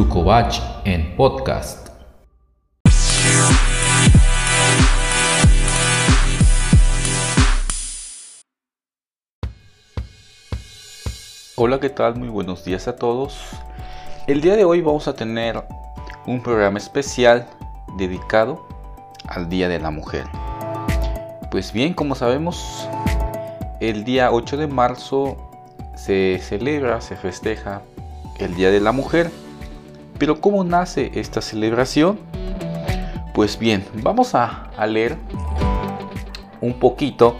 Tucovach en podcast. Hola, ¿qué tal? Muy buenos días a todos. El día de hoy vamos a tener un programa especial dedicado al Día de la Mujer. Pues bien, como sabemos, el día 8 de marzo se celebra, se festeja el Día de la Mujer. Pero ¿cómo nace esta celebración? Pues bien, vamos a, leer un poquito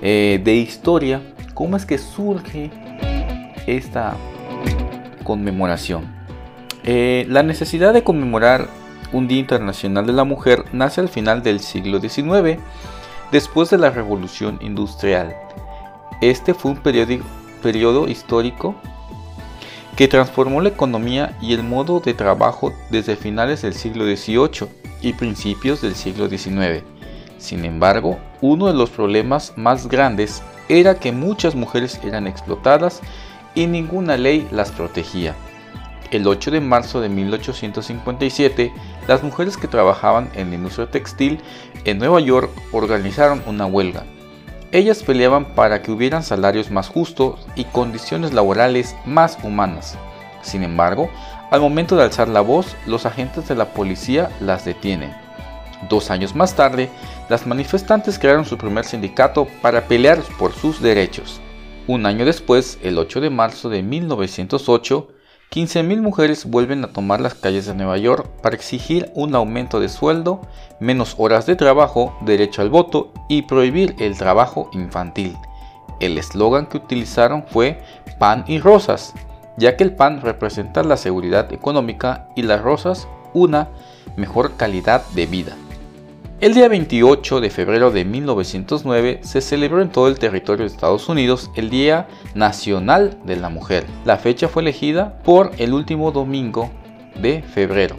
eh, de historia, cómo es que surge esta conmemoración. Eh, la necesidad de conmemorar un Día Internacional de la Mujer nace al final del siglo XIX, después de la Revolución Industrial. Este fue un periodo histórico que transformó la economía y el modo de trabajo desde finales del siglo XVIII y principios del siglo XIX. Sin embargo, uno de los problemas más grandes era que muchas mujeres eran explotadas y ninguna ley las protegía. El 8 de marzo de 1857, las mujeres que trabajaban en la industria textil en Nueva York organizaron una huelga. Ellas peleaban para que hubieran salarios más justos y condiciones laborales más humanas. Sin embargo, al momento de alzar la voz, los agentes de la policía las detienen. Dos años más tarde, las manifestantes crearon su primer sindicato para pelear por sus derechos. Un año después, el 8 de marzo de 1908, 15.000 mujeres vuelven a tomar las calles de Nueva York para exigir un aumento de sueldo, menos horas de trabajo, derecho al voto y prohibir el trabajo infantil. El eslogan que utilizaron fue pan y rosas, ya que el pan representa la seguridad económica y las rosas una mejor calidad de vida. El día 28 de febrero de 1909 se celebró en todo el territorio de Estados Unidos el Día Nacional de la Mujer. La fecha fue elegida por el último domingo de febrero.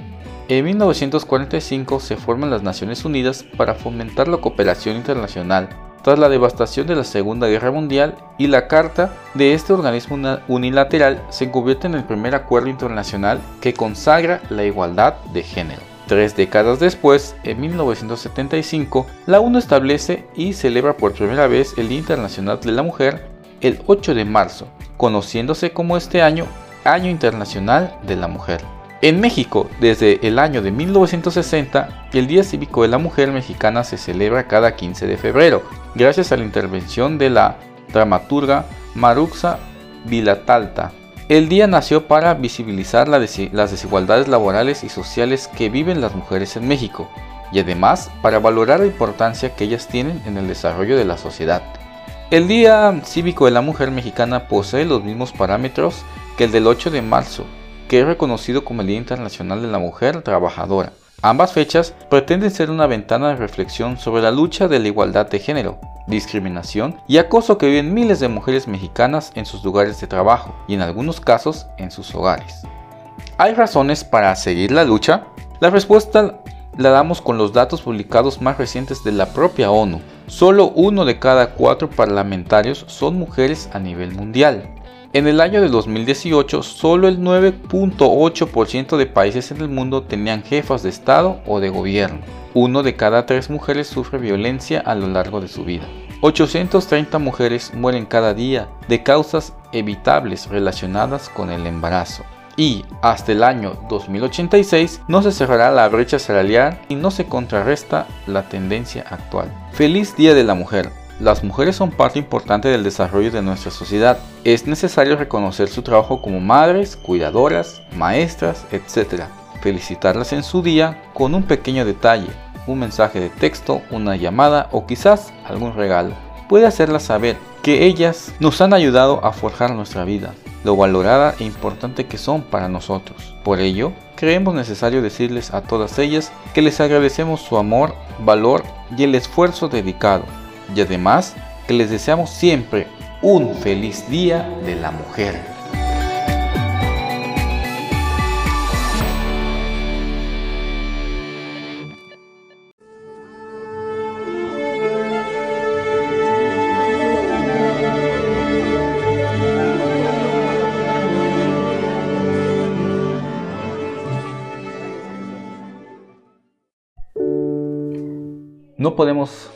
En 1945 se forman las Naciones Unidas para fomentar la cooperación internacional tras la devastación de la Segunda Guerra Mundial y la carta de este organismo unilateral se convierte en el primer acuerdo internacional que consagra la igualdad de género. Tres décadas después, en 1975, la ONU establece y celebra por primera vez el Día Internacional de la Mujer el 8 de marzo, conociéndose como este año Año Internacional de la Mujer. En México, desde el año de 1960, el Día Cívico de la Mujer Mexicana se celebra cada 15 de febrero, gracias a la intervención de la dramaturga Maruxa Vilatalta, el día nació para visibilizar las desigualdades laborales y sociales que viven las mujeres en México y además para valorar la importancia que ellas tienen en el desarrollo de la sociedad. El Día Cívico de la Mujer Mexicana posee los mismos parámetros que el del 8 de marzo, que es reconocido como el Día Internacional de la Mujer Trabajadora. Ambas fechas pretenden ser una ventana de reflexión sobre la lucha de la igualdad de género, discriminación y acoso que viven miles de mujeres mexicanas en sus lugares de trabajo y en algunos casos en sus hogares. ¿Hay razones para seguir la lucha? La respuesta la damos con los datos publicados más recientes de la propia ONU. Solo uno de cada cuatro parlamentarios son mujeres a nivel mundial. En el año de 2018, solo el 9.8% de países en el mundo tenían jefas de Estado o de gobierno. Uno de cada tres mujeres sufre violencia a lo largo de su vida. 830 mujeres mueren cada día de causas evitables relacionadas con el embarazo. Y hasta el año 2086 no se cerrará la brecha salarial y no se contrarresta la tendencia actual. Feliz Día de la Mujer. Las mujeres son parte importante del desarrollo de nuestra sociedad. Es necesario reconocer su trabajo como madres, cuidadoras, maestras, etc. Felicitarlas en su día con un pequeño detalle, un mensaje de texto, una llamada o quizás algún regalo. Puede hacerlas saber que ellas nos han ayudado a forjar nuestra vida, lo valorada e importante que son para nosotros. Por ello, creemos necesario decirles a todas ellas que les agradecemos su amor, valor y el esfuerzo dedicado, y además que les deseamos siempre un feliz Día de la Mujer. no podemos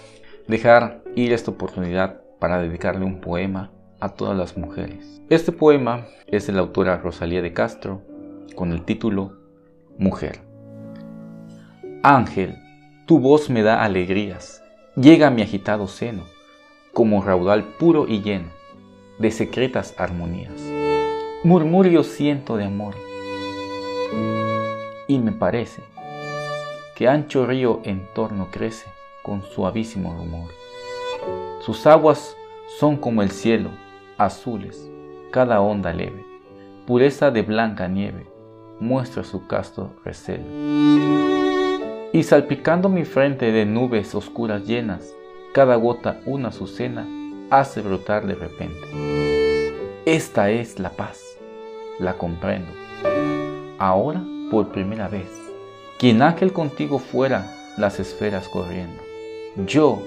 dejar ir esta oportunidad para dedicarle un poema a todas las mujeres. Este poema es de la autora Rosalía de Castro con el título Mujer. Ángel, tu voz me da alegrías, llega a mi agitado seno, como raudal puro y lleno de secretas armonías. Murmurio siento de amor, y me parece que ancho río en torno crece con suavísimo rumor. Sus aguas son como el cielo, azules, cada onda leve, pureza de blanca nieve, muestra su casto recelo. Y salpicando mi frente de nubes oscuras llenas, cada gota una azucena hace brotar de repente. Esta es la paz, la comprendo. Ahora, por primera vez, quien ángel contigo fuera las esferas corriendo. Yo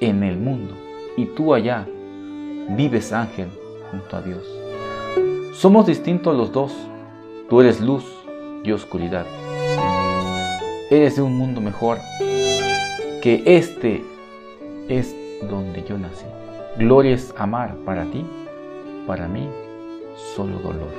en el mundo y tú allá vives ángel junto a Dios. Somos distintos los dos. Tú eres luz y oscuridad. Eres de un mundo mejor que este es donde yo nací. Gloria es amar para ti, para mí solo dolor.